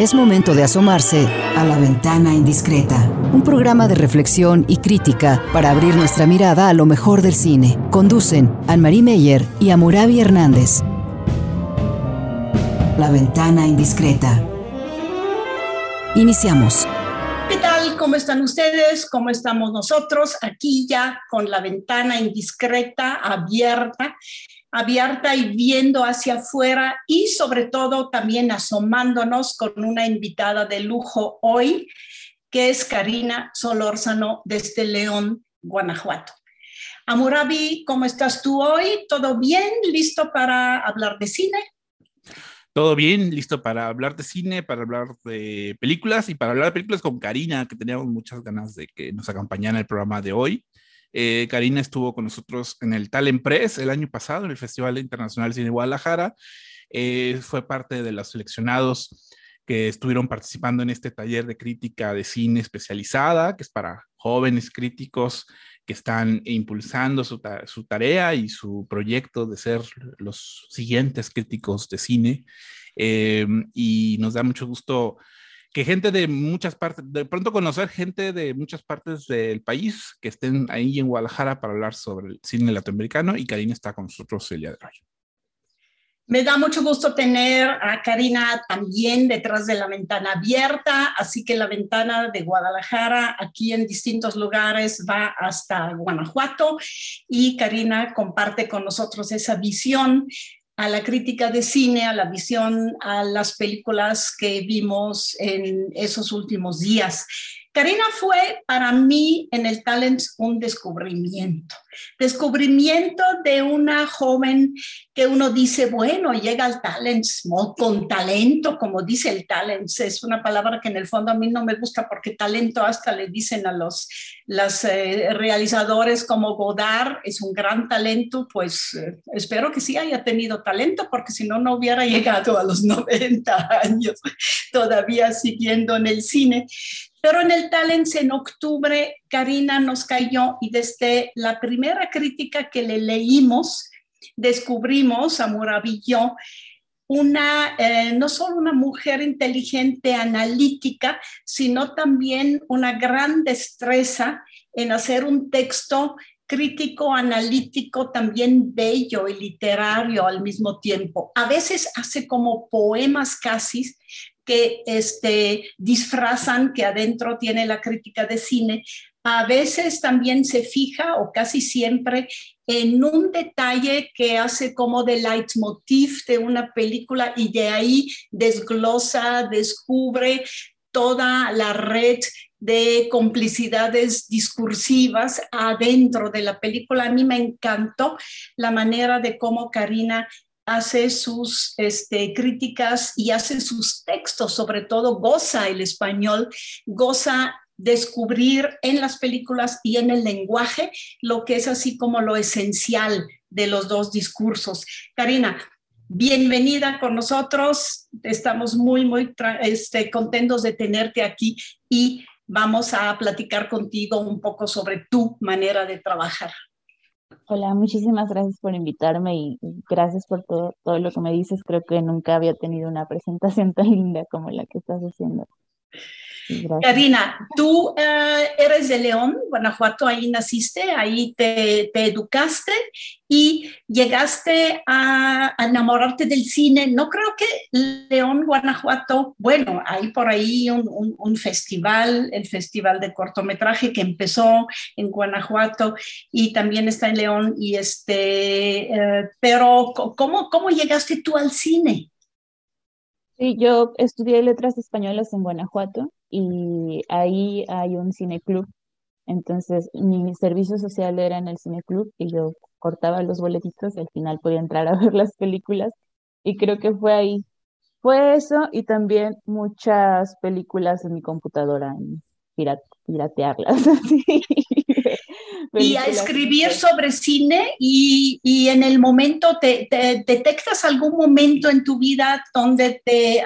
Es momento de asomarse a la ventana indiscreta, un programa de reflexión y crítica para abrir nuestra mirada a lo mejor del cine. Conducen Anne-Marie Meyer y Amurabi Hernández. La ventana indiscreta. Iniciamos. ¿Qué tal? ¿Cómo están ustedes? ¿Cómo estamos nosotros? Aquí ya con la ventana indiscreta abierta abierta y viendo hacia afuera y sobre todo también asomándonos con una invitada de lujo hoy, que es Karina Solórzano desde León, Guanajuato. Amurabi, ¿cómo estás tú hoy? ¿Todo bien? ¿Listo para hablar de cine? Todo bien, listo para hablar de cine, para hablar de películas y para hablar de películas con Karina, que teníamos muchas ganas de que nos acompañara en el programa de hoy. Eh, Karina estuvo con nosotros en el Talent Press el año pasado, en el Festival Internacional de Cine Guadalajara. Eh, fue parte de los seleccionados que estuvieron participando en este taller de crítica de cine especializada, que es para jóvenes críticos que están impulsando su, tarea y su proyecto de ser los siguientes críticos de cine. Eh, y nos da mucho gusto que gente de muchas partes, de pronto conocer gente de muchas partes del país que estén ahí en Guadalajara para hablar sobre el cine latinoamericano y Karina está con nosotros el día de hoy. Me da mucho gusto tener a Karina también detrás de la ventana abierta, así que la ventana de Guadalajara aquí en distintos lugares va hasta Guanajuato y Karina comparte con nosotros esa visión a la crítica de cine, a la visión, a las películas que vimos en esos últimos días. Karina fue para mí en el talent un descubrimiento, descubrimiento de una joven que uno dice, bueno, llega al talent con talento, como dice el talent, es una palabra que en el fondo a mí no me gusta porque talento hasta le dicen a los, los eh, realizadores como Godard, es un gran talento, pues eh, espero que sí haya tenido talento porque si no, no hubiera llegado a los 90 años todavía siguiendo en el cine. Pero en el Talents en octubre, Karina nos cayó y desde la primera crítica que le leímos, descubrimos, y yo, una, eh, no solo una mujer inteligente, analítica, sino también una gran destreza en hacer un texto crítico, analítico, también bello y literario al mismo tiempo. A veces hace como poemas casi, que este, disfrazan que adentro tiene la crítica de cine, a veces también se fija o casi siempre en un detalle que hace como de leitmotiv de una película y de ahí desglosa, descubre toda la red de complicidades discursivas adentro de la película. A mí me encantó la manera de cómo Karina hace sus este, críticas y hace sus textos, sobre todo goza el español, goza descubrir en las películas y en el lenguaje lo que es así como lo esencial de los dos discursos. Karina, bienvenida con nosotros. Estamos muy, muy este, contentos de tenerte aquí y vamos a platicar contigo un poco sobre tu manera de trabajar. Hola, muchísimas gracias por invitarme y gracias por todo, todo lo que me dices. Creo que nunca había tenido una presentación tan linda como la que estás haciendo. Karina, tú eh, eres de León, Guanajuato, ahí naciste, ahí te, educaste y llegaste a, enamorarte del cine. No creo que León, Guanajuato, bueno, hay por ahí un, festival, el Festival de Cortometraje que empezó en Guanajuato y también está en León. Y este, eh, pero ¿cómo, ¿cómo llegaste tú al cine? Sí, yo estudié letras españolas en Guanajuato y ahí hay un cineclub. Entonces, mi servicio social era en el cineclub y yo cortaba los boletitos y al final podía entrar a ver las películas. Y creo que fue ahí. Fue eso y también muchas películas en mi computadora, piratearlas. y a escribir sobre cine y, y en el momento, te, ¿detectas algún momento en tu vida donde te,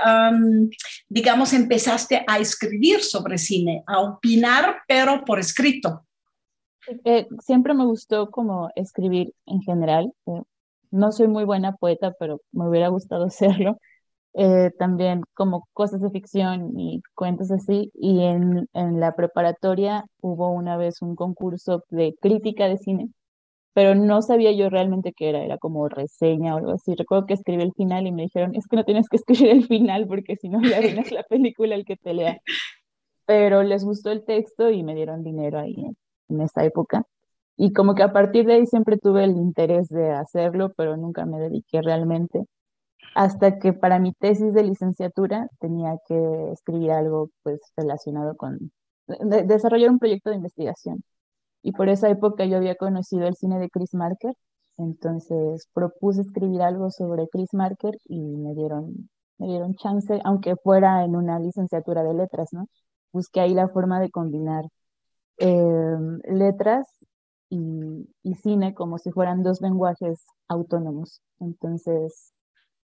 digamos, empezaste a escribir sobre cine, a opinar, pero por escrito? Eh, siempre me gustó como escribir en general. Eh, no soy muy buena poeta, pero me hubiera gustado serlo. Eh, también como cosas de ficción y cuentos así. Y en, en la preparatoria hubo una vez un concurso de crítica de cine, pero no sabía yo realmente qué era, era como reseña o algo así. Recuerdo que escribí el final y me dijeron, es que no tienes que escribir el final porque si no ya arruinas la película el que te lea. Pero les gustó el texto y me dieron dinero ahí en, en esa época. Y como que a partir de ahí siempre tuve el interés de hacerlo, pero nunca me dediqué realmente hasta que para mi tesis de licenciatura tenía que escribir algo pues relacionado con desarrollar un proyecto de investigación. Y por esa época yo había conocido el cine de Chris Marker, entonces propuse escribir algo sobre Chris Marker y me dieron, me dieron chance, aunque fuera en una licenciatura de letras, ¿no? Busqué ahí la forma de combinar em, letras y, y cine como si fueran dos lenguajes autónomos. Entonces,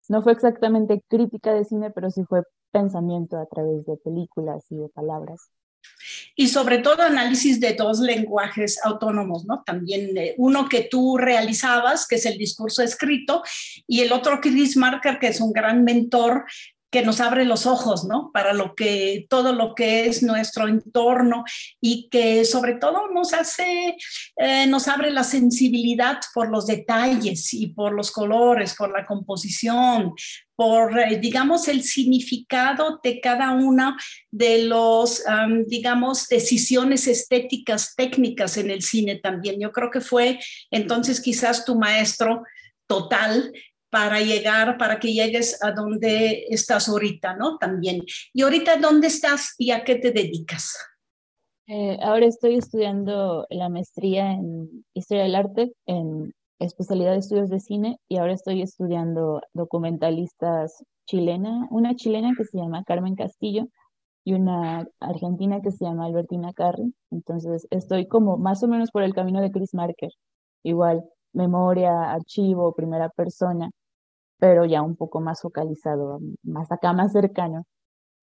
no fue exactamente crítica de cine, pero sí fue pensamiento a través de películas y de palabras. Y sobre todo análisis de dos lenguajes autónomos, ¿no? También uno que tú realizabas, que es el discurso escrito, y el otro Chris Marker, que es un gran mentor que nos abre los ojos, ¿no? Para lo que, todo lo que es nuestro entorno y que sobre todo nos hace, eh, nos abre la sensibilidad por los detalles y por los colores, por la composición, por, eh, digamos, el significado de cada una de los, digamos, decisiones estéticas, técnicas en el cine también. Yo creo que fue entonces quizás tu maestro total para llegar, para que llegues a donde estás ahorita, ¿no? También. Y ahorita, ¿dónde estás y a qué te dedicas? Eh, ahora estoy estudiando la maestría en Historia del Arte, en especialidad de estudios de cine, y ahora estoy estudiando documentalistas chilena, una chilena que se llama Carmen Castillo y una argentina que se llama Albertina Carri. Entonces estoy como más o menos por el camino de Chris Marker, igual memoria, archivo, primera persona pero ya un poco más focalizado, más acá, más cercano.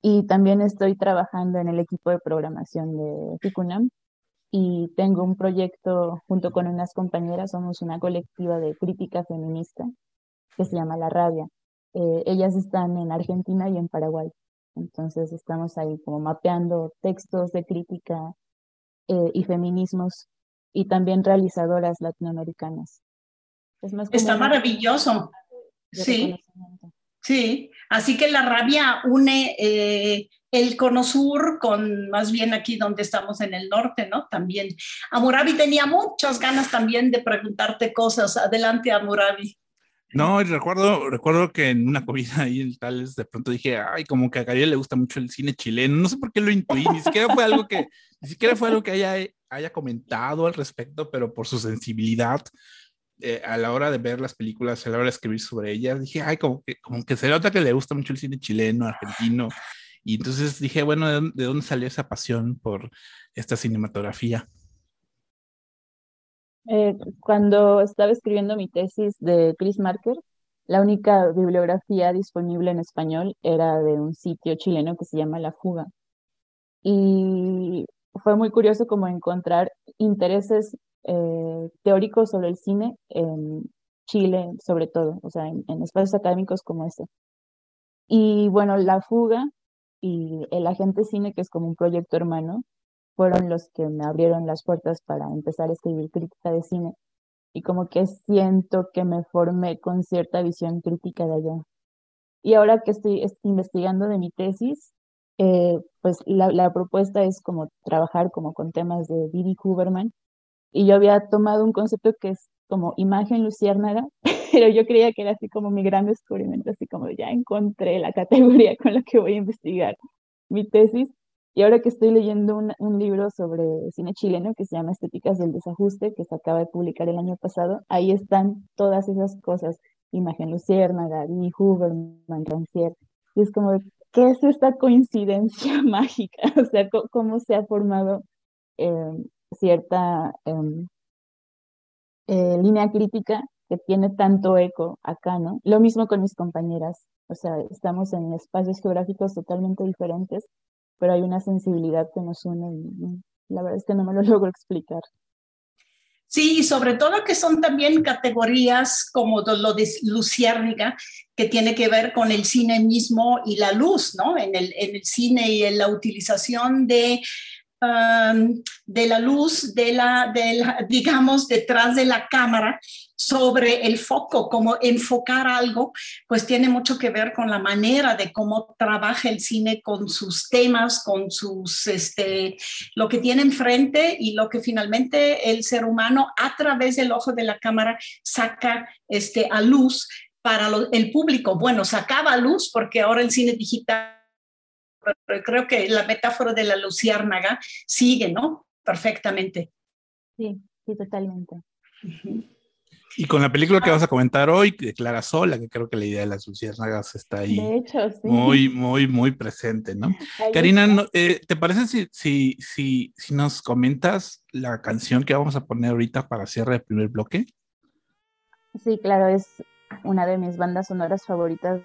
Y también estoy trabajando en el equipo de programación de FICUNAM y tengo un proyecto junto con unas compañeras, somos una colectiva de crítica feminista que se llama La Rabia. Eh, ellas están en Argentina y en Paraguay. Entonces estamos ahí como mapeando textos de crítica eh, y feminismos y también realizadoras latinoamericanas. Está maravilloso. Sí, sí. Así que la rabia une eh, el cono sur con más bien aquí donde estamos en el norte, ¿no? También. Amurabi tenía muchas ganas también de preguntarte cosas. Adelante, Amurabi. No, recuerdo, recuerdo que en una comida ahí en Tales de pronto dije, ay, como que a Gabriel le gusta mucho el cine chileno, no sé por qué lo intuí, ni siquiera fue algo que, ni siquiera fue algo que haya, haya comentado al respecto, pero por su sensibilidad eh, a la hora de ver las películas, a la hora de escribir sobre ellas, dije, ay, como que, como que se nota que le gusta mucho el cine chileno, argentino. Y entonces dije, bueno, ¿de dónde, salió esa pasión por esta cinematografía? Eh, cuando estaba escribiendo mi tesis de Chris Marker, la única bibliografía disponible en español era de un sitio chileno que se llama La Fuga. Y fue muy curioso como encontrar intereses eh, teóricos sobre el cine en Chile, sobre todo, o sea, en, espacios académicos como este. Y bueno, La Fuga y El Agente Cine, que es como un proyecto hermano, fueron los que me abrieron las puertas para empezar a escribir crítica de cine. Y como que siento que me formé con cierta visión crítica de allá. Y ahora que estoy investigando de mi tesis, eh, pues la, propuesta es como trabajar como con temas de Didi Huberman y yo había tomado un concepto que es como imagen luciérnaga, pero yo creía que era así como mi gran descubrimiento, así como ya encontré la categoría con la que voy a investigar mi tesis. Y ahora que estoy leyendo un, un libro sobre cine chileno que se llama Estéticas del Desajuste, que se acaba de publicar el año pasado, ahí están todas esas cosas, imagen luciérnaga, Dini Huberman, Rancière, y es como, ¿qué es esta coincidencia mágica? O sea, ¿cómo, se ha formado eh, cierta em, eh, línea crítica que tiene tanto eco acá, ¿no? Lo mismo con mis compañeras, o sea, estamos en espacios geográficos totalmente diferentes, pero hay una sensibilidad que nos une y la verdad es que no me lo logro explicar. Sí, sobre todo que son también categorías como lo de Luciérniga, que tiene que ver con el cine mismo y la luz, ¿no? En el cine y en la utilización de De la luz, de la, de digamos, detrás de la cámara sobre el foco, como enfocar algo, pues tiene mucho que ver con la manera de cómo trabaja el cine con sus temas, con sus, este, lo que tiene enfrente y lo que finalmente el ser humano a través del ojo de la cámara saca este, a luz para el público. Bueno, sacaba a luz porque ahora el cine digital creo que la metáfora de la luciérnaga sigue, ¿no? Perfectamente. Sí, sí, totalmente. Y con la película que vas a comentar hoy, de Clara Sola, que creo que la idea de las luciérnagas está ahí de hecho, sí. muy, muy, muy presente, ¿no? Karina, eh, ¿te parece si, si, si, si nos comentas la canción que vamos a poner ahorita para cierre del primer bloque? Sí, claro, es una de mis bandas sonoras favoritas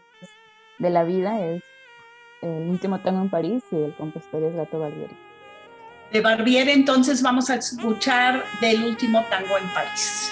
de la vida, es el último tango en París y el compositor es Gato Barbieri. De Barbieri entonces vamos a escuchar del último tango en París.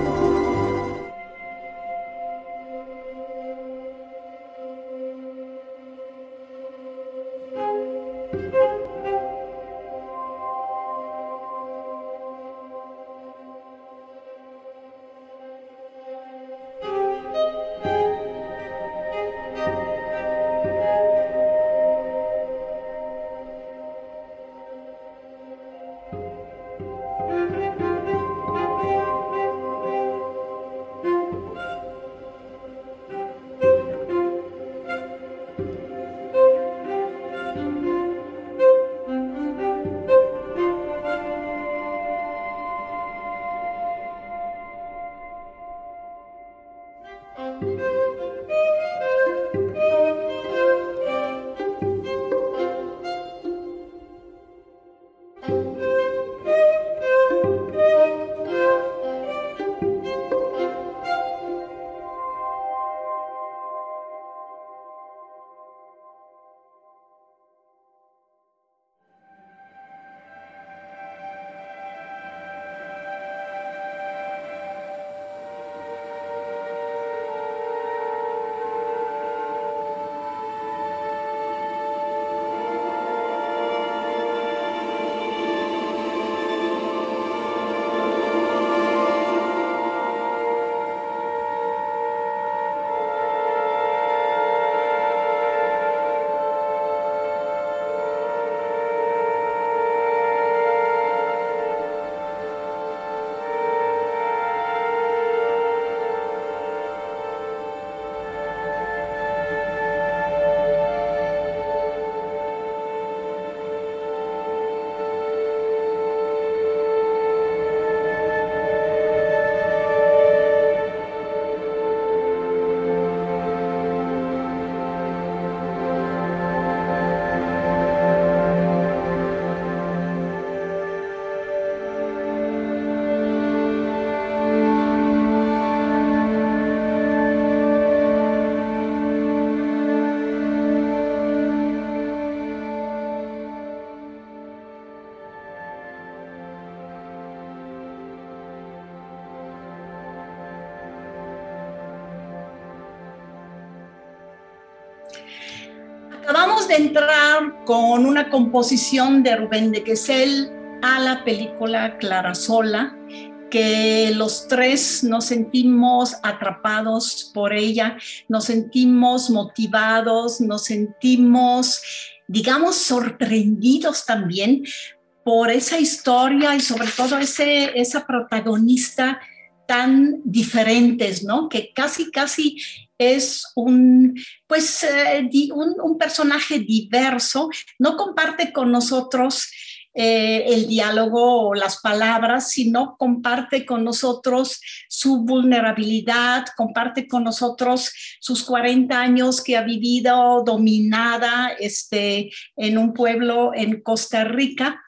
Entrar con una composición de Rubén de Quesel a la película Clara Sola, que los tres nos sentimos atrapados por ella, nos sentimos motivados, nos sentimos, digamos, sorprendidos también por esa historia y sobre todo ese, esa protagonista tan diferentes, ¿no? Que casi, casi es un, pues, eh, un, personaje diverso, no comparte con nosotros eh, el diálogo o las palabras, sino comparte con nosotros su vulnerabilidad, comparte con nosotros sus 40 años que ha vivido dominada este, en un pueblo en Costa Rica.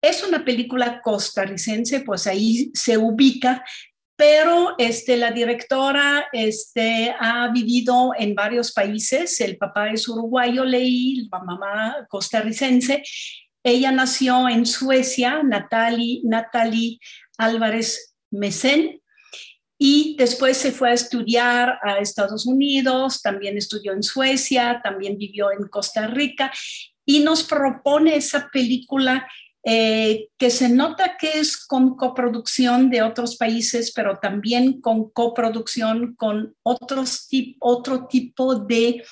Es una película costarricense, pues ahí se ubica, pero este, la directora este, ha vivido en varios países, el papá es uruguayo, leí, la mamá costarricense, ella nació en Suecia, Natalie, Natalie Álvarez Mesén, y después se fue a estudiar a Estados Unidos, también estudió en Suecia, también vivió en Costa Rica, y nos propone esa película eh, que se nota que es con coproducción de otros países, pero también con coproducción con otros otro tipo de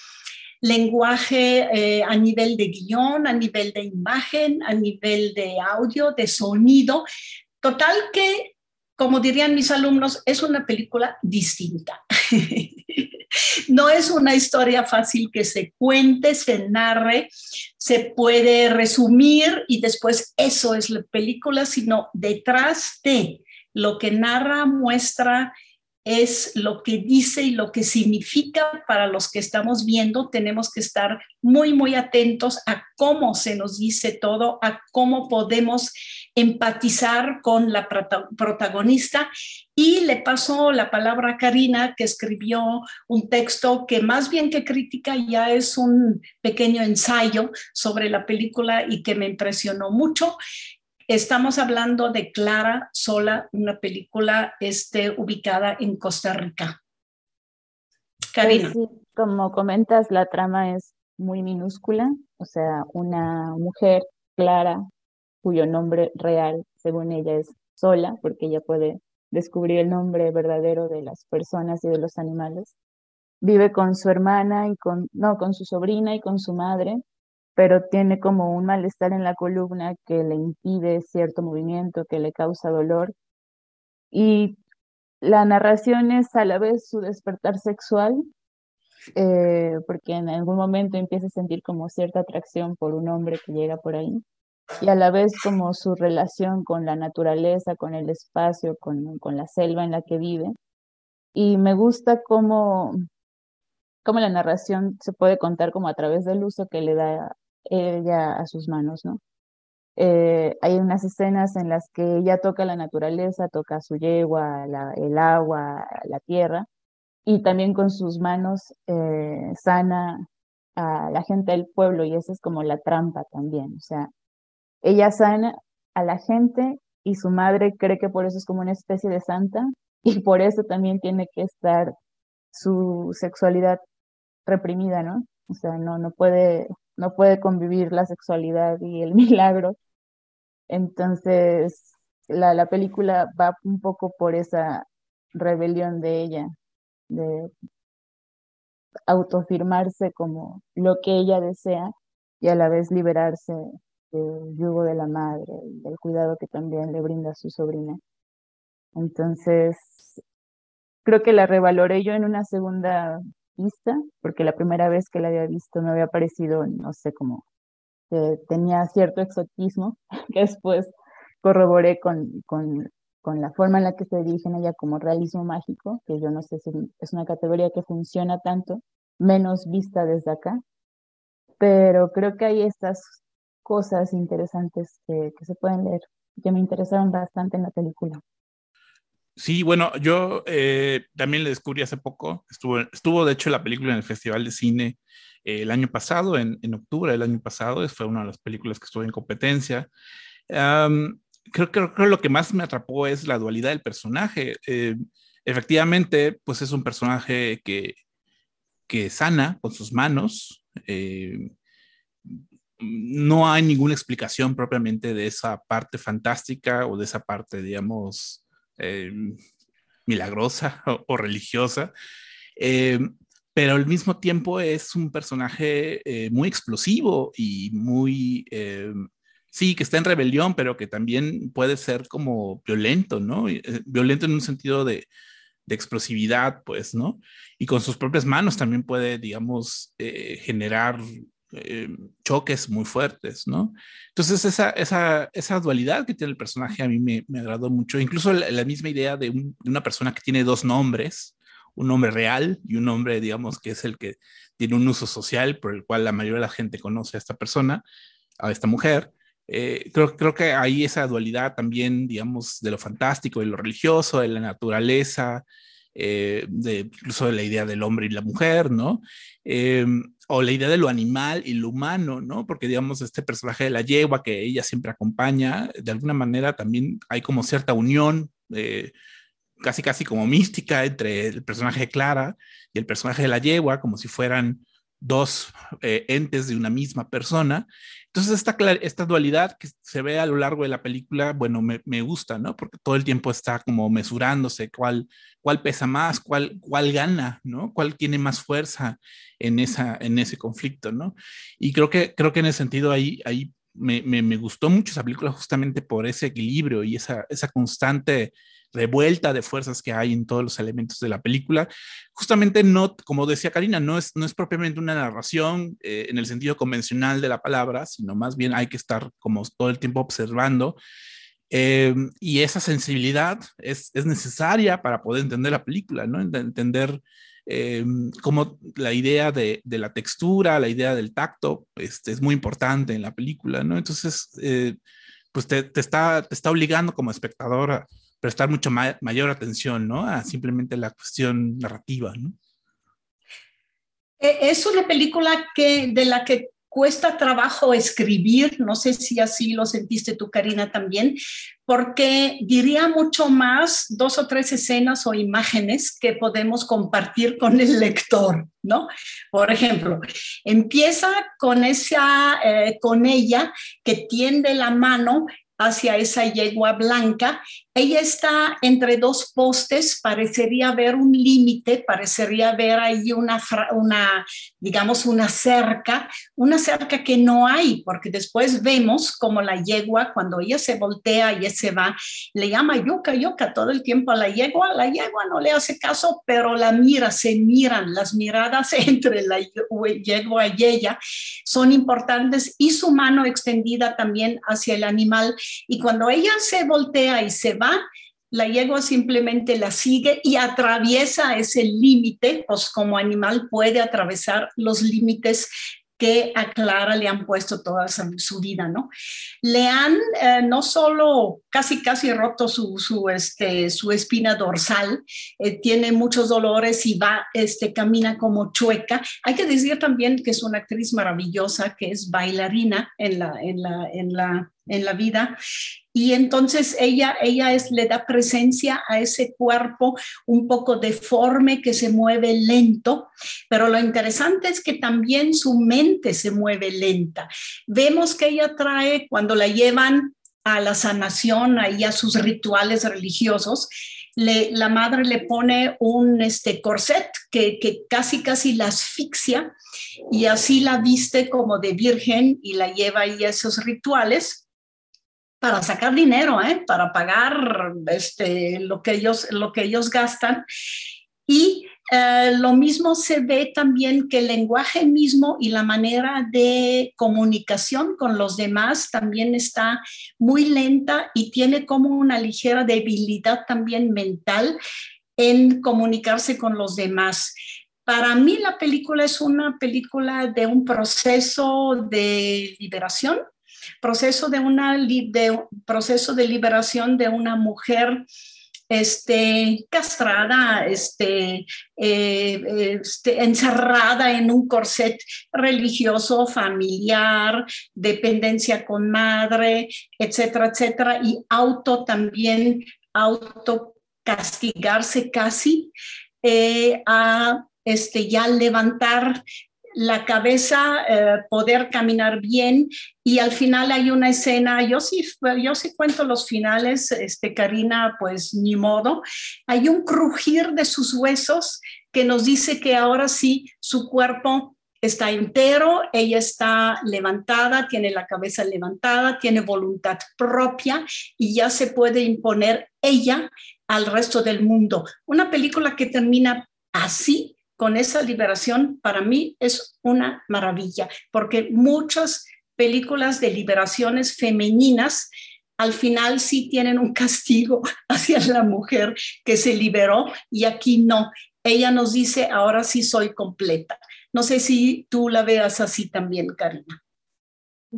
lenguaje eh, a nivel de guion, a nivel de imagen, a nivel de audio, de sonido. Total que, como dirían mis alumnos, es una película distinta. no es una historia fácil que se cuente, se narre, se puede resumir y después eso es la película, sino detrás de lo que narra, muestra, es lo que dice y lo que significa para los que estamos viendo. Tenemos que estar muy, muy atentos a cómo se nos dice todo, a cómo podemos empatizar con la protagonista. Y le paso la palabra a Karina, que escribió un texto que más bien que crítica ya es un pequeño ensayo sobre la película y que me impresionó mucho. Estamos hablando de Clara Sola, una película este, ubicada en Costa Rica. Karina. Pues como comentas, la trama es muy minúscula, o sea, una mujer, Clara, cuyo nombre real, según ella, es Sola, porque ella puede descubrir el nombre verdadero de las personas y de los animales. Vive con su hermana y con, no, con su sobrina y con su madre, pero tiene como un malestar en la columna que le impide cierto movimiento, que le causa dolor. Y la narración es a la vez su despertar sexual, eh, porque en algún momento empieza a sentir como cierta atracción por un hombre que llega por ahí, y a la vez como su relación con la naturaleza, con el espacio, con, con la selva en la que vive. Y me gusta cómo, cómo la narración se puede contar como a través del uso que le da ella a sus manos, ¿no? Eh, hay unas escenas en las que ella toca la naturaleza, toca su yegua, el agua, la tierra, y también con sus manos eh, sana a la gente del pueblo, y esa es como la trampa también. O sea, ella sana a la gente y su madre cree que por eso es como una especie de santa, y por eso también tiene que estar su sexualidad reprimida, ¿no? O sea, no, no puede, no puede convivir la sexualidad y el milagro. Entonces, la, la película va un poco por esa rebelión de ella, de autofirmarse como lo que ella desea y a la vez liberarse del yugo de la madre, del cuidado que también le brinda su sobrina. Entonces, creo que la revaloré yo en una segunda porque la primera vez que la había visto me había parecido, no sé, como que tenía cierto exotismo, que después corroboré con, con, con la forma en la que se dirigen ella como realismo mágico, que yo no sé si es una categoría que funciona tanto, menos vista desde acá, pero creo que hay estas cosas interesantes que, que se pueden leer, que me interesaron bastante en la película. Sí, bueno, yo eh, también le descubrí hace poco, estuvo, estuvo de hecho la película en el Festival de Cine eh, el año pasado, en, en, octubre del año pasado, fue una de las películas que estuvo en competencia. creo que lo que más me atrapó es la dualidad del personaje. Eh, efectivamente, pues es un personaje que, que sana con sus manos. no hay ninguna explicación propiamente de esa parte fantástica o de esa parte, digamos, eh, milagrosa o, religiosa, eh, pero al mismo tiempo es un personaje eh, muy explosivo y muy, sí, que está en rebelión, pero que también puede ser como violento, ¿no? violento en un sentido de, de explosividad, pues, ¿no? Y con sus propias manos también puede, digamos, generar eh, choques muy fuertes, ¿no? Entonces esa, esa, esa, dualidad que tiene el personaje a mí me, me agradó mucho, incluso la, misma idea de, una persona que tiene dos nombres, un nombre real y un nombre, digamos, que es el que tiene un uso social por el cual la mayoría de la gente conoce a esta persona, a esta mujer. Eh, creo, creo que hay esa dualidad también, digamos, de lo fantástico, de lo religioso, de la naturaleza, eh, incluso de la idea del hombre y la mujer, ¿no? o la idea de lo animal y lo humano, ¿no? Porque digamos, este personaje de la yegua que ella siempre acompaña, de alguna manera también hay como cierta unión, eh, casi casi como mística entre el personaje de Clara y el personaje de la yegua, como si fueran dos eh, entes de una misma persona. Entonces, esta, esta dualidad que se ve a lo largo de la película, bueno, me, me, gusta, ¿no? Porque todo el tiempo está como mesurándose cuál, cuál pesa más, cuál, cuál gana, ¿no? Cuál tiene más fuerza en, esa, en ese conflicto, ¿no? Y creo que, creo que en ese sentido ahí, ahí me, me, me gustó mucho esa película justamente por ese equilibrio y esa, esa constante revuelta de fuerzas que hay en todos los elementos de la película. Justamente no, como decía Karina, no es, no es propiamente una narración eh, en el sentido convencional de la palabra, sino más bien hay que estar como todo el tiempo observando. Eh, y esa sensibilidad es, es, necesaria para poder entender la película, ¿no? Entender eh, cómo la idea de, de, la textura, la idea del tacto, este, es muy importante en la película, ¿no? Entonces, pues te, te, está, te está obligando como espectador prestar mucho mayor atención, ¿no? A simplemente la cuestión narrativa. E, es una película que, de la que cuesta trabajo escribir, no sé si así lo sentiste tú, Karina, también, porque diría mucho más dos o tres escenas o imágenes que podemos compartir con el lector, ¿no? Por ejemplo, empieza con esa, eh, con ella que tiende la mano hacia esa yegua blanca. Ella está entre dos postes, parecería haber un límite, parecería haber ahí una, una, digamos, una cerca, una cerca que no hay, porque después vemos como la yegua, cuando ella se voltea y se va, le llama yuca, yuca todo el tiempo a la yegua, la yegua no le hace caso, pero la mira, se miran, las miradas entre la yegua y ella son importantes y su mano extendida también hacia el animal y cuando ella se voltea y se va, la yegua simplemente la sigue y atraviesa ese límite, pues como animal puede atravesar los límites que a Clara le han puesto toda su, vida, ¿no? Le han eh, no solo casi, casi roto su, su, este, su espina dorsal, eh, tiene muchos dolores y va, este, camina como chueca. Hay que decir también que es una actriz maravillosa, que es bailarina en la, en la, en la, en la vida y entonces ella, ella es, le da presencia a ese cuerpo un poco deforme que se mueve lento, pero lo interesante es que también su mente se mueve lenta. Vemos que ella trae, cuando la llevan a la sanación, ahí a sus rituales religiosos, la madre le pone un este, corset que, que, casi, casi la asfixia y así la viste como de virgen y la lleva ahí a esos rituales para sacar dinero, ¿eh? para pagar este, lo, que ellos, lo que ellos gastan. Y eh, lo mismo se ve también que el lenguaje mismo y la manera de comunicación con los demás también está muy lenta y tiene como una ligera debilidad también mental en comunicarse con los demás. Para mí la película es una película de un proceso de liberación proceso de, una, de, proceso de liberación de una mujer este, castrada, este, eh, este, encerrada en un corset religioso, familiar, dependencia con madre, etcétera, etcétera, y auto también, auto castigarse casi, eh, a este, ya levantar la cabeza, eh, poder caminar bien y al final hay una escena, yo sí, yo sí cuento los finales, este, Karina, pues ni modo, hay un crujir de sus huesos que nos dice que ahora sí su cuerpo está entero, ella está levantada, tiene la cabeza levantada, tiene voluntad propia y ya se puede imponer ella al resto del mundo. Una película que termina así con esa liberación, para mí es una maravilla, porque muchas películas de liberaciones femeninas al final sí tienen un castigo hacia la mujer que se liberó y aquí no. Ella nos dice, ahora sí soy completa. No sé si tú la veas así también, Karina.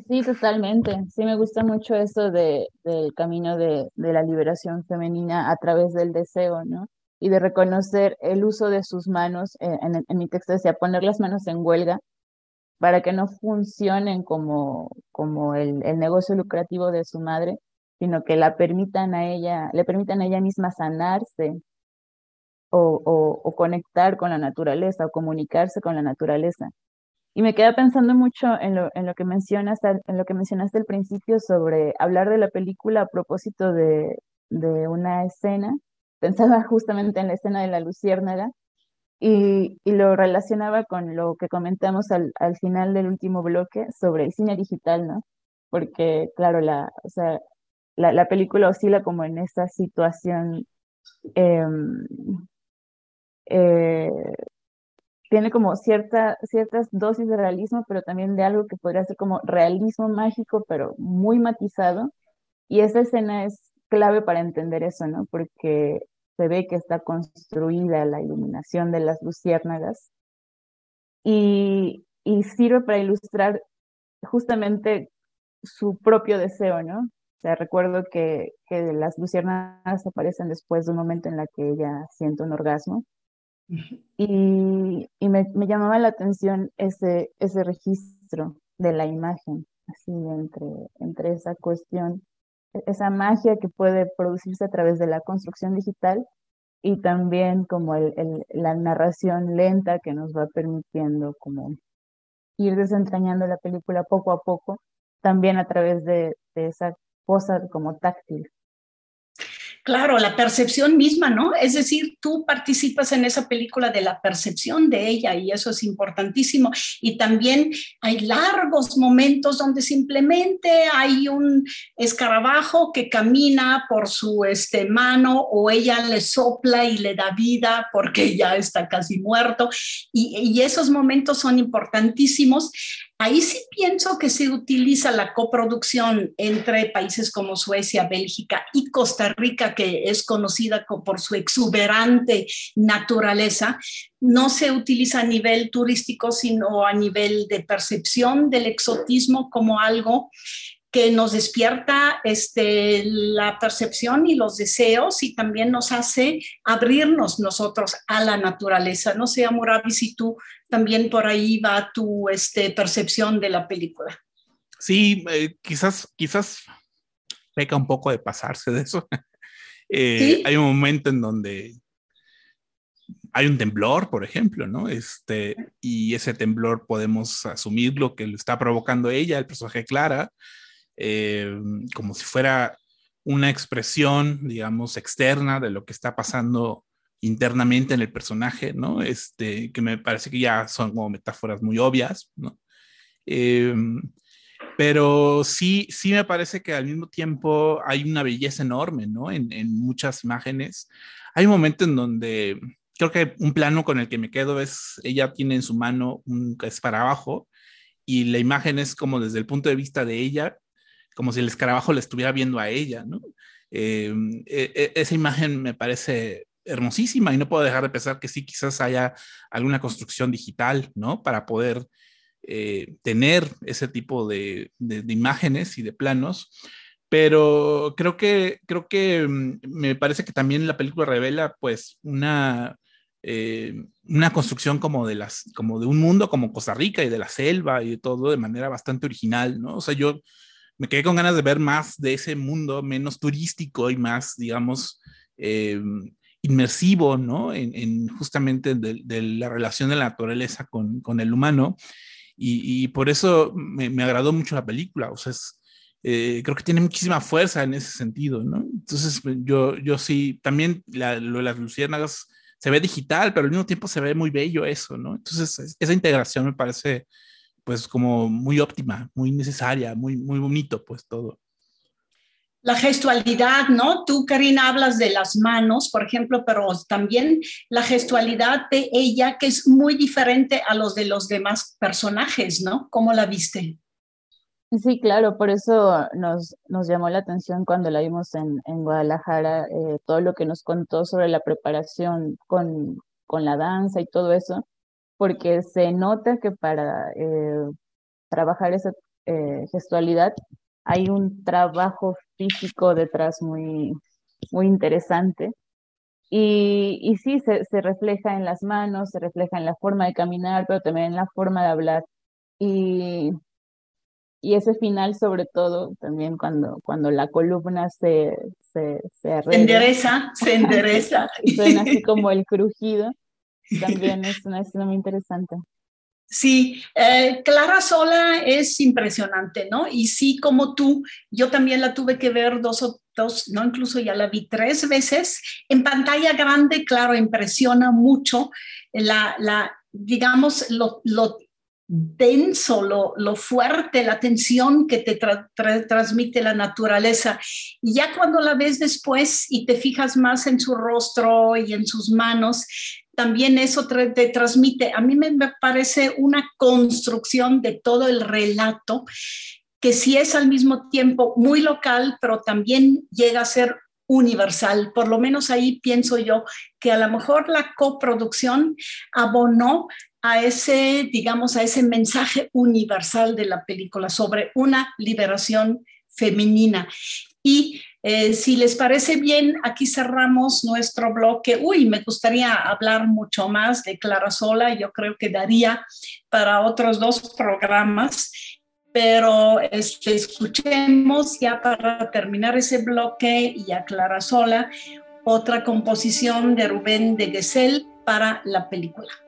Sí, totalmente. Sí, me gusta mucho eso de, del camino de, de la liberación femenina a través del deseo, ¿no? Y de reconocer el uso de sus manos. Eh, en, mi texto decía poner las manos en huelga para que no funcionen como, como el, el, negocio lucrativo de su madre, sino que la permitan a ella, le permitan a ella misma sanarse o, o, o conectar con la naturaleza o comunicarse con la naturaleza. Y me queda pensando mucho en lo, en lo que mencionas, en lo que mencionaste al principio sobre hablar de la película a propósito de, de una escena pensaba justamente en la escena de la luciérnaga y, y lo relacionaba con lo que comentamos al, al, final del último bloque sobre el cine digital, ¿no? Porque, claro, la, o sea, la, la película oscila como en esta situación, eh, eh, tiene como cierta, ciertas dosis de realismo, pero también de algo que podría ser como realismo mágico, pero muy matizado. Y esa escena es clave para entender eso, ¿no? Porque se ve que está construida la iluminación de las luciérnagas y, y sirve para ilustrar justamente su propio deseo, ¿no? O sea, recuerdo que, que las luciérnagas aparecen después de un momento en la que ella siente un orgasmo. Y, y me, me, llamaba la atención ese, ese registro de la imagen, así entre, entre esa cuestión esa magia que puede producirse a través de la construcción digital y también como el, el, la narración lenta que nos va permitiendo como ir desentrañando la película poco a poco, también a través de, de esa cosa como táctil. Claro, la percepción misma, ¿no? Es decir, tú participas en esa película de la percepción de ella y eso es importantísimo. Y también hay largos momentos donde simplemente hay un escarabajo que camina por su este, mano o ella le sopla y le da vida porque ya está casi muerto. Y, y esos momentos son importantísimos. Ahí sí pienso que se utiliza la coproducción entre países como Suecia, Bélgica y Costa Rica, que es conocida por su exuberante naturaleza. No se utiliza a nivel turístico, sino a nivel de percepción del exotismo como algo que nos despierta este, la percepción y los deseos y también nos hace abrirnos nosotros a la naturaleza. No sé, Amurabi, si tú también por ahí va tu este, percepción de la película. Sí, eh, quizás, quizás peca un poco de pasarse de eso. Eh, hay un momento en donde hay un temblor, por ejemplo, ¿no? Este, y ese temblor podemos asumir lo que lo está provocando ella, el personaje Clara, eh, como si fuera una expresión, digamos, externa de lo que está pasando internamente en el personaje, ¿no? Este, que me parece que ya son como metáforas muy obvias, ¿no? Eh, pero sí, sí me parece que al mismo tiempo hay una belleza enorme, ¿no? En, muchas imágenes. Hay un momento en donde creo que un plano con el que me quedo es, ella tiene en su mano un escarabajo y la imagen es como desde el punto de vista de ella como si el escarabajo le estuviera viendo a ella, ¿no? Eh, e, e, esa imagen me parece hermosísima y no puedo dejar de pensar que sí, quizás haya alguna construcción digital, ¿no? Para poder eh, tener ese tipo de, imágenes y de planos. Pero creo que, creo que mm, me parece que también la película revela pues una, eh, una construcción como de, las, como de un mundo como Costa Rica y de la selva y de todo de manera bastante original, ¿no? O sea, yo me quedé con ganas de ver más de ese mundo menos turístico y más, digamos, eh, inmersivo, ¿no? En, justamente de, la relación de la naturaleza con, el humano. Y, por eso me, me, agradó mucho la película. O sea, eh, creo que tiene muchísima fuerza en ese sentido, ¿no? Entonces, yo, yo sí, también la, lo de las luciérnagas se ve digital, pero al mismo tiempo se ve muy bello eso, ¿no? Entonces, esa integración me parece pues como muy óptima, muy necesaria, muy, muy bonito, pues todo. La gestualidad, ¿no? Tú, Karina, hablas de las manos, por ejemplo, pero también la gestualidad de ella, que es muy diferente a los de los demás personajes, ¿no? ¿Cómo la viste? Sí, claro, por eso nos, nos llamó la atención cuando la vimos en, en Guadalajara, eh, todo lo que nos contó sobre la preparación con, con la danza y todo eso porque se nota que para eh, trabajar esa eh, gestualidad hay un trabajo físico detrás muy, muy interesante. Y, y sí, se, se, refleja en las manos, se refleja en la forma de caminar, pero también en la forma de hablar. Y, y ese final, sobre todo, también cuando, cuando la columna se, se, se, endereza, se endereza. Suena así como el crujido. También es una escena muy interesante. Sí, eh, Clara Sola es impresionante, ¿no? Y sí, como tú, yo también la tuve que ver dos o dos, no, incluso ya la vi tres veces. En pantalla grande, claro, impresiona mucho la, la digamos, lo, lo denso, lo, lo, fuerte, la tensión que te transmite la naturaleza. Y ya cuando la ves después y te fijas más en su rostro y en sus manos, también eso te transmite, a mí me, parece una construcción de todo el relato que sí es al mismo tiempo muy local, pero también llega a ser universal. Por lo menos ahí pienso yo que a lo mejor la coproducción abonó a ese, digamos, a ese mensaje universal de la película sobre una liberación femenina. Y eh, si les parece bien, aquí cerramos nuestro bloque. Uy, me gustaría hablar mucho más de Clara Sola. Yo creo que daría para otros dos programas, pero este, escuchemos ya para terminar ese bloque y a Clara Sola otra composición de Rubén de Gesell para la película.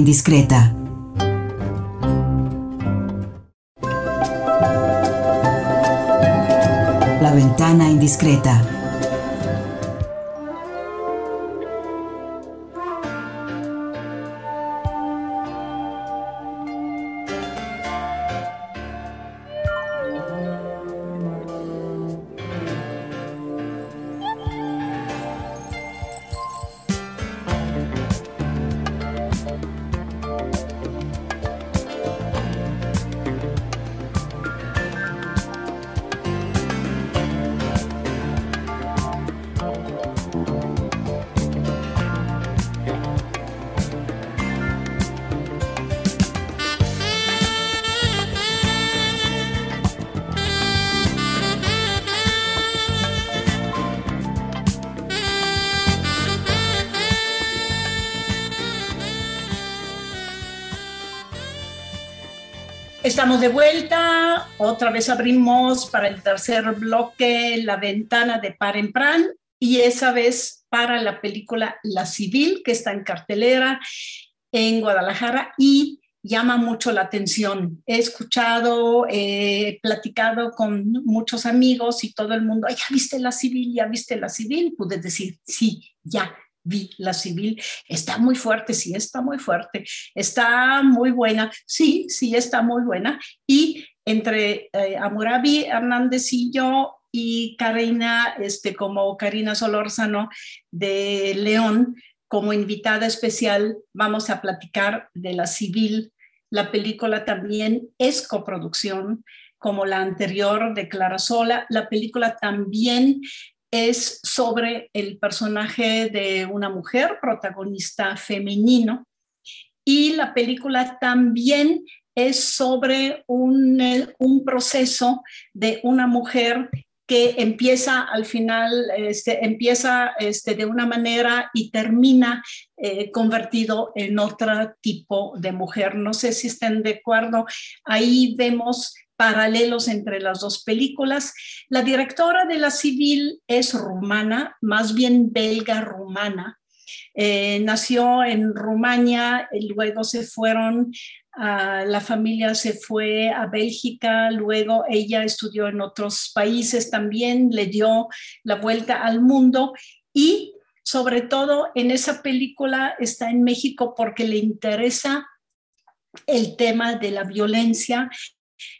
Indiscreta. La ventana indiscreta. Vez abrimos para el tercer bloque la ventana de Par en Pran y esa vez para la película La Civil que está en cartelera en Guadalajara y llama mucho la atención. He escuchado, he platicado con muchos amigos y todo el mundo, ya viste la civil, ya viste la civil, pude decir, sí, ya, vi la civil, está muy fuerte, sí, está muy fuerte, está muy buena, sí, sí, está muy buena. Entre eh, Amurabi Hernández y yo y Karina, este, como Karina Solórzano de León, como invitada especial, vamos a platicar de la civil. La película también es coproducción, como la anterior de Clara Sola. La película también es sobre el personaje de una mujer protagonista femenino y la película también es sobre un, proceso de una mujer que empieza al final, este, empieza este, de una manera y termina eh, convertido en otro tipo de mujer. No sé si estén de acuerdo. Ahí vemos paralelos entre las dos películas. La directora de La Civil es rumana, más bien belga rumana. Eh, nació en Rumania, luego se fueron, la familia se fue a Bélgica, luego ella estudió en otros países también, le dio la vuelta al mundo y sobre todo en esa película está en México porque le interesa el tema de la violencia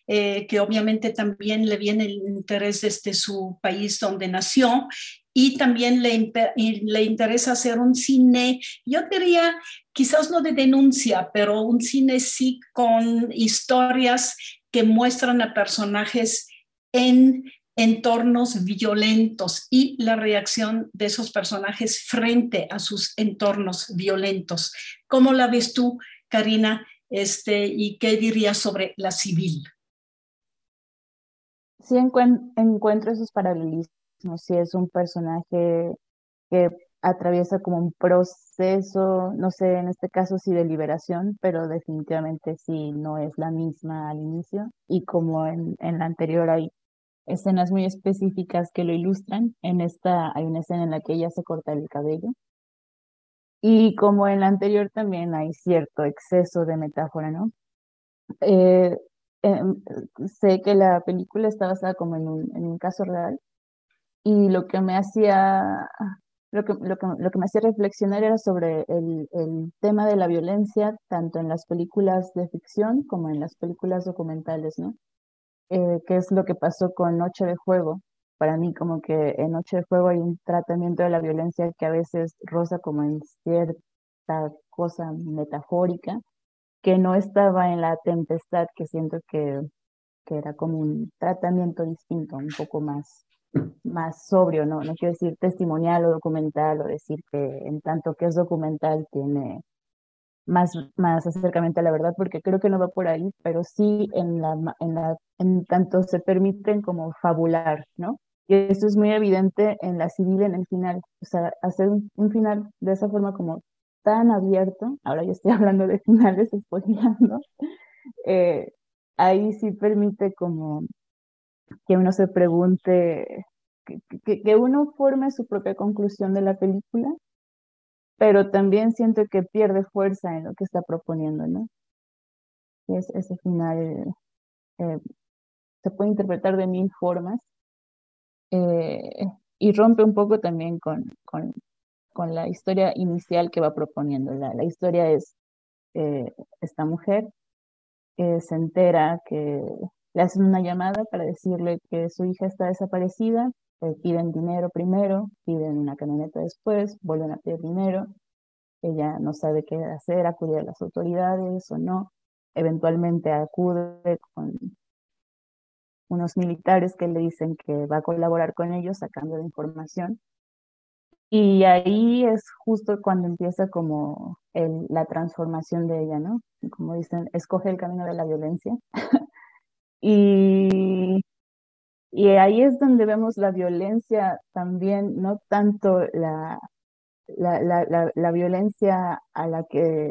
eh, que obviamente también le viene el interés desde su país donde nació y también le, le interesa hacer un cine, yo diría, quizás no de denuncia, pero un cine sí con historias que muestran a personajes en entornos violentos y la reacción de esos personajes frente a sus entornos violentos. ¿Cómo la ves tú, Karina, este, ¿Y qué dirías sobre la civil? Sí encuentro esos paralelismos, sí es un personaje que atraviesa como un proceso, no sé, en este caso sí de liberación, pero definitivamente sí no es la misma al inicio. Y como en, en la anterior hay escenas muy específicas que lo ilustran, en esta hay una escena en la que ella se corta el cabello y como en la anterior también hay cierto exceso de metáfora, ¿no? Eh, em, sé que la película está basada como en un, en un caso real y lo que me hacía lo que, lo que, lo que me hacía reflexionar era sobre el, el, tema de la violencia, tanto en las películas de ficción como en las películas documentales, ¿no? Eh, ¿Qué es lo que pasó con Noche de Juego? para mí como que en Noche de Fuego hay un tratamiento de la violencia que a veces roza como en cierta cosa metafórica, que no estaba en la tempestad, que siento que, que era como un tratamiento distinto, un poco más, más sobrio, ¿no? No quiero decir testimonial o documental o decir que en tanto que es documental tiene más, más acercamiento a la verdad, porque creo que no va por ahí, pero sí en, la, en, la, en tanto se permiten como fabular, ¿no? Y eso es muy evidente en la civil en el final. O sea, hacer un, final de esa forma como tan abierto, ahora yo estoy hablando de finales, spoileando, eh, ahí sí permite como que uno se pregunte, que, que, uno forme su propia conclusión de la película pero también siento que pierde fuerza en lo que está proponiendo, ¿no? Es, ese final eh, se puede interpretar de mil formas eh, y rompe un poco también con, con, con, la historia inicial que va proponiendo. La, la historia es eh, esta mujer que se entera que le hacen una llamada para decirle que su hija está desaparecida, piden dinero primero, piden una camioneta después, vuelven a pedir dinero, ella no sabe qué hacer, acude a las autoridades o no, eventualmente acude con unos militares que le dicen que va a colaborar con ellos sacando la información. Y ahí es justo cuando empieza como el, la transformación de ella, ¿no? Como dicen, escoge el camino de la violencia. y, y ahí es donde vemos la violencia también, no tanto la, la, la, la, violencia a la que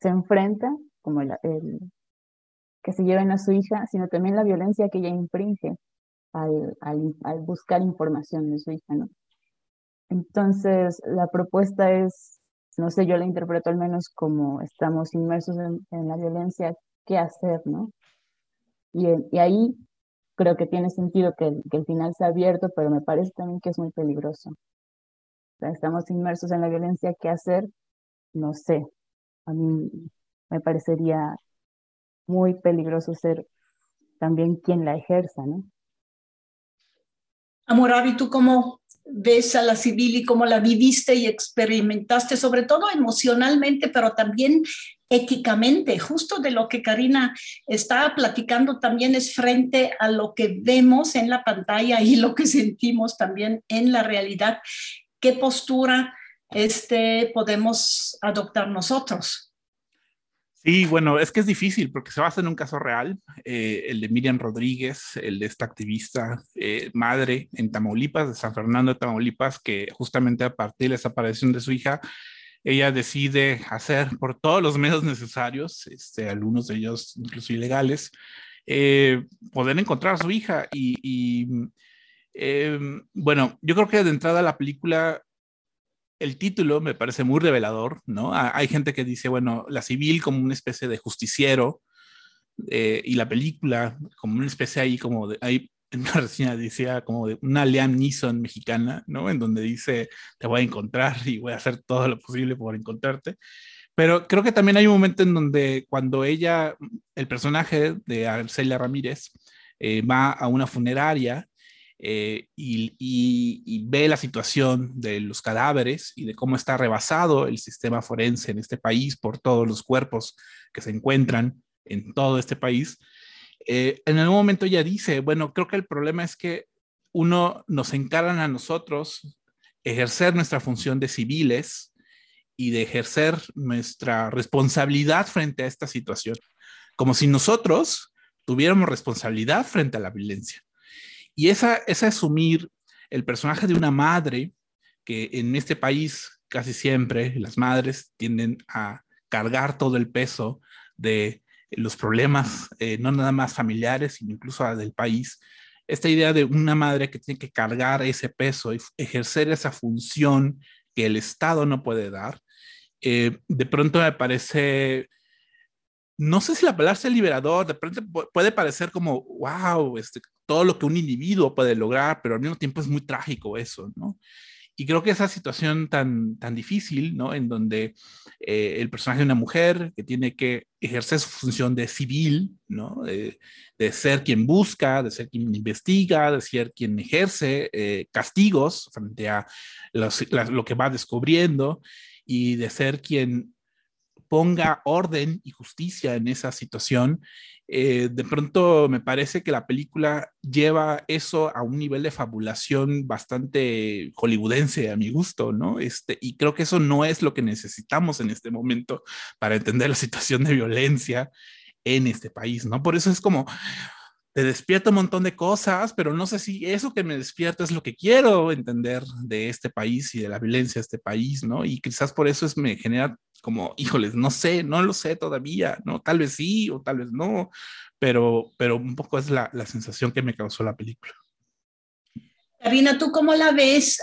se enfrenta, como el, que se lleven a su hija, sino también la violencia que ella infringe al, al, al buscar información de su hija, ¿no? Entonces, la propuesta es, no sé, yo la interpreto al menos como estamos inmersos en, la violencia, ¿qué hacer, no? Y, ahí creo que tiene sentido que el, final sea abierto, pero me parece también que es muy peligroso. O estamos inmersos en la violencia, ¿qué hacer? No sé. A mí me parecería muy peligroso ser también quien la ejerza, ¿no? Amorabi, ¿tú cómo ves a la civil y cómo la viviste y experimentaste, sobre todo emocionalmente, pero también éticamente? Justo de lo que Karina estaba platicando también es frente a lo que vemos en la pantalla y lo que sentimos también en la realidad. ¿Qué postura este, podemos adoptar nosotros? Sí, bueno, es que es difícil porque se basa en un caso real, eh, el de Miriam Rodríguez, el de esta activista eh, madre en Tamaulipas, de San Fernando de Tamaulipas, que justamente a partir de la desaparición de su hija, ella decide hacer por todos los medios necesarios, este, algunos de ellos incluso ilegales, eh, poder encontrar a su hija. Y, y em, bueno, yo creo que de entrada la película el título me parece muy revelador, ¿no? Hay gente que dice, bueno, la civil como una especie de justiciero eh, y la película como una especie ahí como de, ahí una reseña decía como una Liam Neeson mexicana, ¿no? En donde dice, te voy a encontrar y voy a hacer todo lo posible por encontrarte. Pero creo que también hay un momento en donde cuando ella, el personaje de Arcelia Ramírez, eh, va a una funeraria eh, y, ve la situación de los cadáveres y de cómo está rebasado el sistema forense en este país por todos los cuerpos que se encuentran en todo este país, eh, en algún momento ella dice, bueno, creo que el problema es que uno nos encargan a nosotros ejercer nuestra función de civiles y de ejercer nuestra responsabilidad frente a esta situación, como si nosotros tuviéramos responsabilidad frente a la violencia. Y esa, es asumir el personaje de una madre, que en este país casi siempre las madres tienden a cargar todo el peso de los problemas, eh, no nada más familiares, sino incluso del país. Esta idea de una madre que tiene que cargar ese peso y ejercer esa función que el Estado no puede dar, eh, de pronto me parece, no sé si la palabra es liberador, de pronto puede parecer como, wow, este, todo lo que un individuo puede lograr, pero al mismo tiempo es muy trágico eso, ¿no? Y creo que esa situación tan, tan difícil, ¿no? En donde eh, el personaje de una mujer que tiene que ejercer su función de civil, ¿no? De, ser quien busca, de ser quien investiga, de ser quien ejerce eh, castigos frente a lo que va descubriendo y de ser quien ponga orden y justicia en esa situación, eh, de pronto me parece que la película lleva eso a un nivel de fabulación bastante hollywoodense a mi gusto, ¿no? Este, y creo que eso no es lo que necesitamos en este momento para entender la situación de violencia en este país, ¿no? Por eso es como, te despierta un montón de cosas, pero no sé si eso que me despierta es lo que quiero entender de este país y de la violencia de este país, ¿no? Y quizás por eso es, me genera como, híjoles, no sé, no lo sé todavía, ¿no? Tal vez sí o tal vez no, pero, pero un poco es la, la sensación que me causó la película. Karina, ¿tú cómo la ves?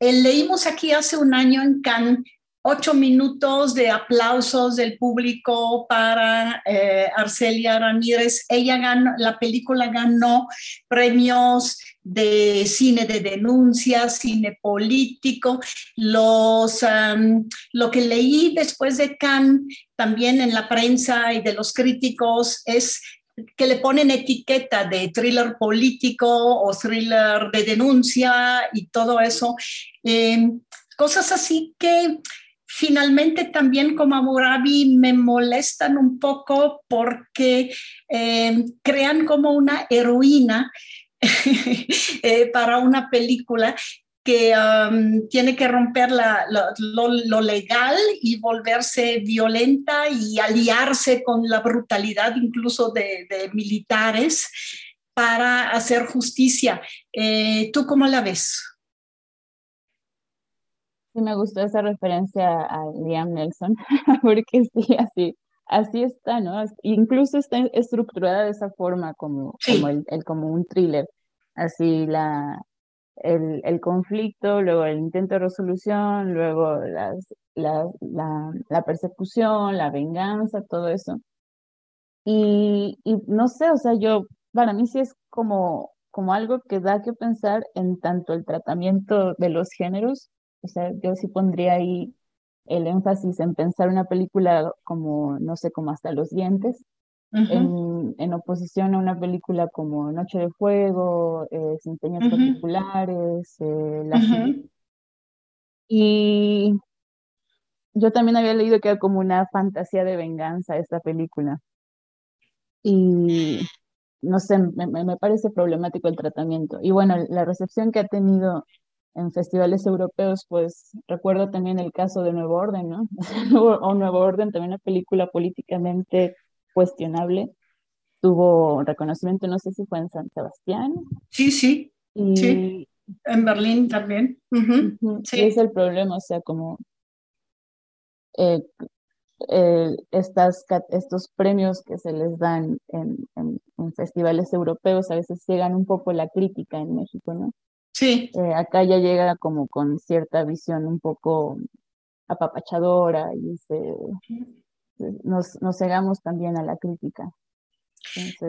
leímos aquí hace un año en Cannes ocho minutos de aplausos del público para eh, Arcelia Ramírez. Ella ganó, la película ganó premios de cine de denuncia, cine político. Los, lo que leí después de Cannes, también en la prensa y de los críticos, es que le ponen etiqueta de thriller político o thriller de denuncia y todo eso. Em, cosas así que finalmente también como Amurabi me molestan un poco porque eh, crean como una heroína eh, para una película que um, tiene que romper lo, legal y volverse violenta y aliarse con la brutalidad incluso de, militares para hacer justicia. Eh, ¿Tú cómo la ves? Sí, me gustó esa referencia a Liam Nelson, porque sí, así, así está, ¿no? Incluso está estructurada de esa forma, como, como, el, como un thriller. Así la, el, el, conflicto, luego el intento de resolución, luego las, la, la, la, persecución, la venganza, todo eso. Y, y no sé, o sea, yo, para mí sí es como, como algo que da que pensar en tanto el tratamiento de los géneros o sea, yo sí pondría ahí el énfasis en pensar una película como, no sé, como hasta los dientes, en, en, oposición a una película como Noche de Fuego, eh, Sin Particulares, eh, La Y yo también había leído que era como una fantasía de venganza esta película. Y no sé, me, me parece problemático el tratamiento. Y bueno, la recepción que ha tenido en festivales europeos, pues recuerdo también el caso de Nuevo Orden, ¿no? o Nuevo Orden, también una película políticamente cuestionable, tuvo reconocimiento, no sé si fue en San Sebastián. Sí, sí, sí. En Berlín también. sí. Es el problema, o sea, como eh, eh, estas, estos premios que se les dan en, en festivales europeos a veces llegan un poco la crítica en México, ¿no? Sí. Eh, acá ya llega como con cierta visión un poco apapachadora y se, nos, nos cegamos también a la crítica.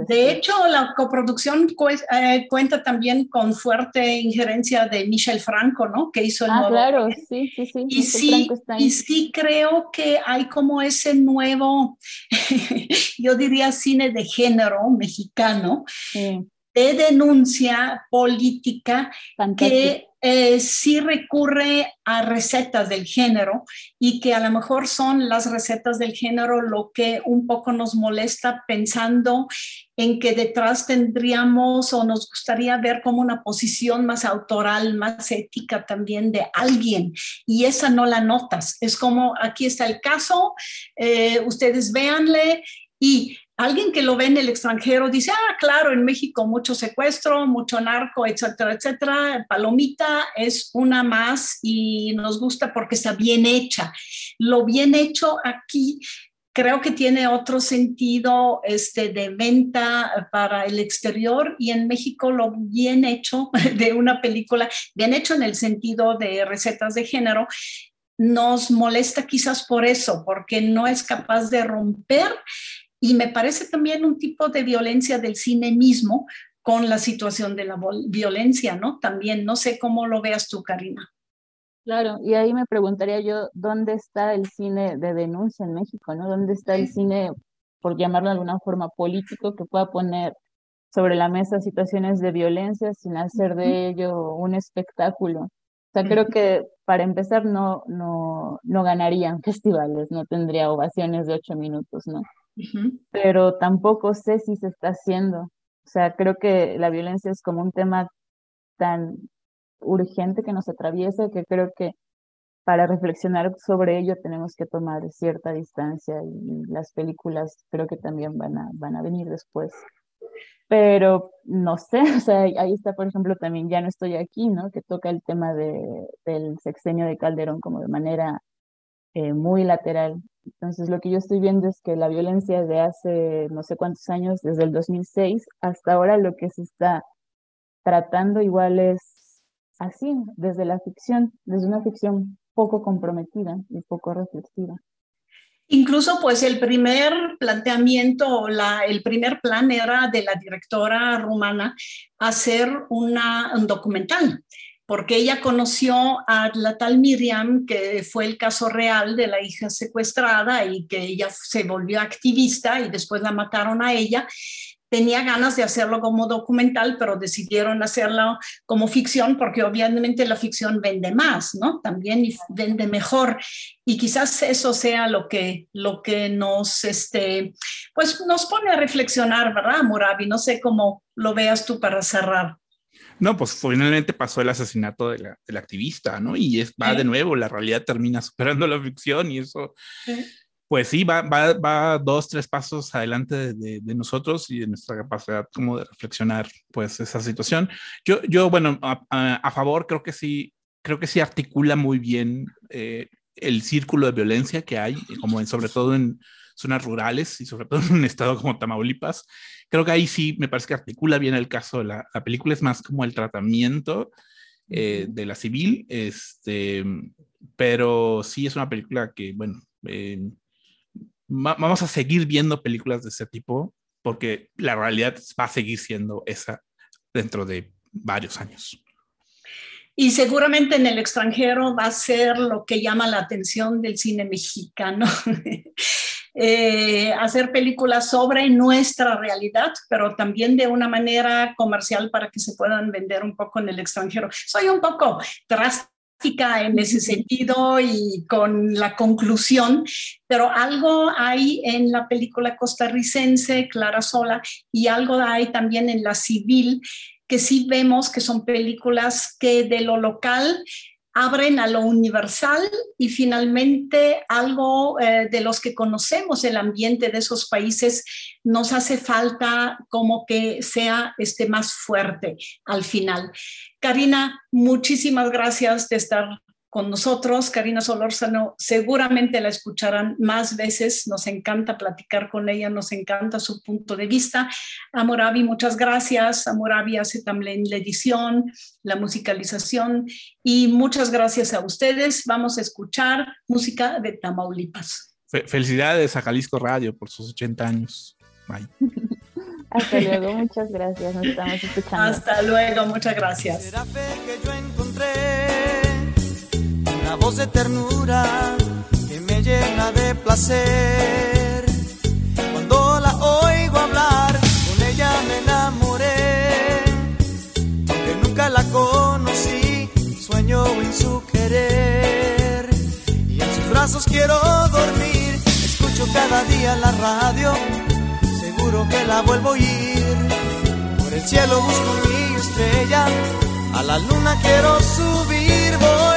de hecho, la coproducción eh, cuenta también con fuerte injerencia de Michel Franco, ¿no? Que hizo el Ah, claro, sí, sí, sí. Y sí, y sí creo que hay como ese nuevo, yo diría cine de género mexicano, sí de denuncia política que eh, sí recurre a recetas del género y que a lo mejor son las recetas del género lo que un poco nos molesta pensando en que detrás tendríamos o nos gustaría ver como una posición más autoral, más ética también de alguien y esa no la notas. Es como aquí está el caso, eh, ustedes véanle y alguien que lo ve en el extranjero dice, ah, claro, en México mucho secuestro, mucho narco, etcétera, etcétera. Palomita es una más y nos gusta porque está bien hecha. Lo bien hecho aquí creo que tiene otro sentido este, de venta para el exterior y en México lo bien hecho de una película, bien hecho en el sentido de recetas de género, nos molesta quizás por eso, porque no es capaz de romper y me parece también un tipo de violencia del cine mismo con la situación de la violencia, ¿no? También, no sé cómo lo veas tú, Karina. Claro, y ahí me preguntaría yo, ¿dónde está el cine de denuncia en México, ¿no? ¿Dónde está el cine, por llamarlo de alguna forma, político, que pueda poner sobre la mesa situaciones de violencia sin hacer de ello un espectáculo? O sea, creo que para empezar no, no, no ganarían festivales, no tendría ovaciones de ocho minutos, ¿no? Pero tampoco sé si se está haciendo. O sea, creo que la violencia es como un tema tan urgente que nos atraviesa que creo que para reflexionar sobre ello tenemos que tomar cierta distancia y las películas creo que también van a, van a venir después. Pero no sé, o sea, ahí está, por ejemplo, también Ya no estoy aquí, ¿no? Que toca el tema de, del sexenio de Calderón como de manera eh, muy lateral. Entonces, lo que yo estoy viendo es que la violencia de hace no sé cuántos años, desde el 2006 hasta ahora, lo que se está tratando igual es así, desde la ficción, desde una ficción poco comprometida y poco reflexiva. Incluso pues el primer planteamiento, la, el primer plan era de la directora rumana hacer una, un documental, porque ella conoció a la tal Miriam, que fue el caso real de la hija secuestrada y que ella se volvió activista y después la mataron a ella tenía ganas de hacerlo como documental, pero decidieron hacerlo como ficción porque obviamente la ficción vende más, ¿no? También vende mejor. Y quizás eso sea lo que, lo que nos, este, pues nos pone a reflexionar, ¿verdad, Murabi? No sé cómo lo veas tú para cerrar. No, pues finalmente pasó el asesinato de la, del activista, ¿no? Y es, va de nuevo, la realidad termina superando la ficción y eso pues sí, va, va, va, dos, tres pasos adelante de, de, nosotros y de nuestra capacidad como de reflexionar, pues, esa situación. Yo, yo bueno, a, a, favor, creo que sí, creo que sí articula muy bien eh, el círculo de violencia que hay, como en, sobre todo en zonas rurales y sobre todo en un estado como Tamaulipas. Creo que ahí sí me parece que articula bien el caso. La, la película es más como el tratamiento eh, de la civil, este, pero sí es una película que, bueno, eh, vamos a seguir viendo películas de ese tipo porque la realidad va a seguir siendo esa dentro de varios años. Y seguramente en el extranjero va a ser lo que llama la atención del cine mexicano. eh, hacer películas sobre nuestra realidad, pero también de una manera comercial para que se puedan vender un poco en el extranjero. Soy un poco drástica en ese sentido y con la conclusión, pero algo hay en la película costarricense Clara Sola y algo hay también en la civil que sí vemos que son películas que de lo local abren a lo universal y finalmente algo eh, de los que conocemos el ambiente de esos países nos hace falta como que sea este más fuerte al final. Karina, muchísimas gracias de estar con nosotros. Karina Solórzano, seguramente la escucharán más veces. Nos encanta platicar con ella, nos encanta su punto de vista. Amoravi, muchas gracias. Amoravi hace también la edición, la musicalización y muchas gracias a ustedes. Vamos a escuchar música de Tamaulipas. Felicidades a Jalisco Radio por sus 80 años. Bye. Hasta luego, muchas gracias. Nos estamos escuchando. Hasta luego, muchas gracias una voz de ternura que me llena de placer. Cuando la oigo hablar, con ella me enamoré. Aunque nunca la conocí, sueño en su querer. Y en sus brazos quiero dormir. Escucho cada día la radio, seguro que la vuelvo a oír. Por el cielo busco mi estrella, a la luna quiero subir, voy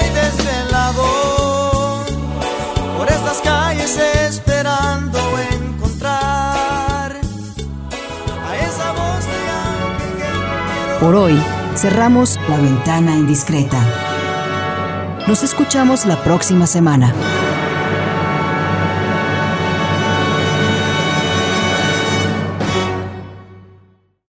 estas calles esperando encontrar a esa voz de Por hoy cerramos la ventana indiscreta. Nos escuchamos la próxima semana.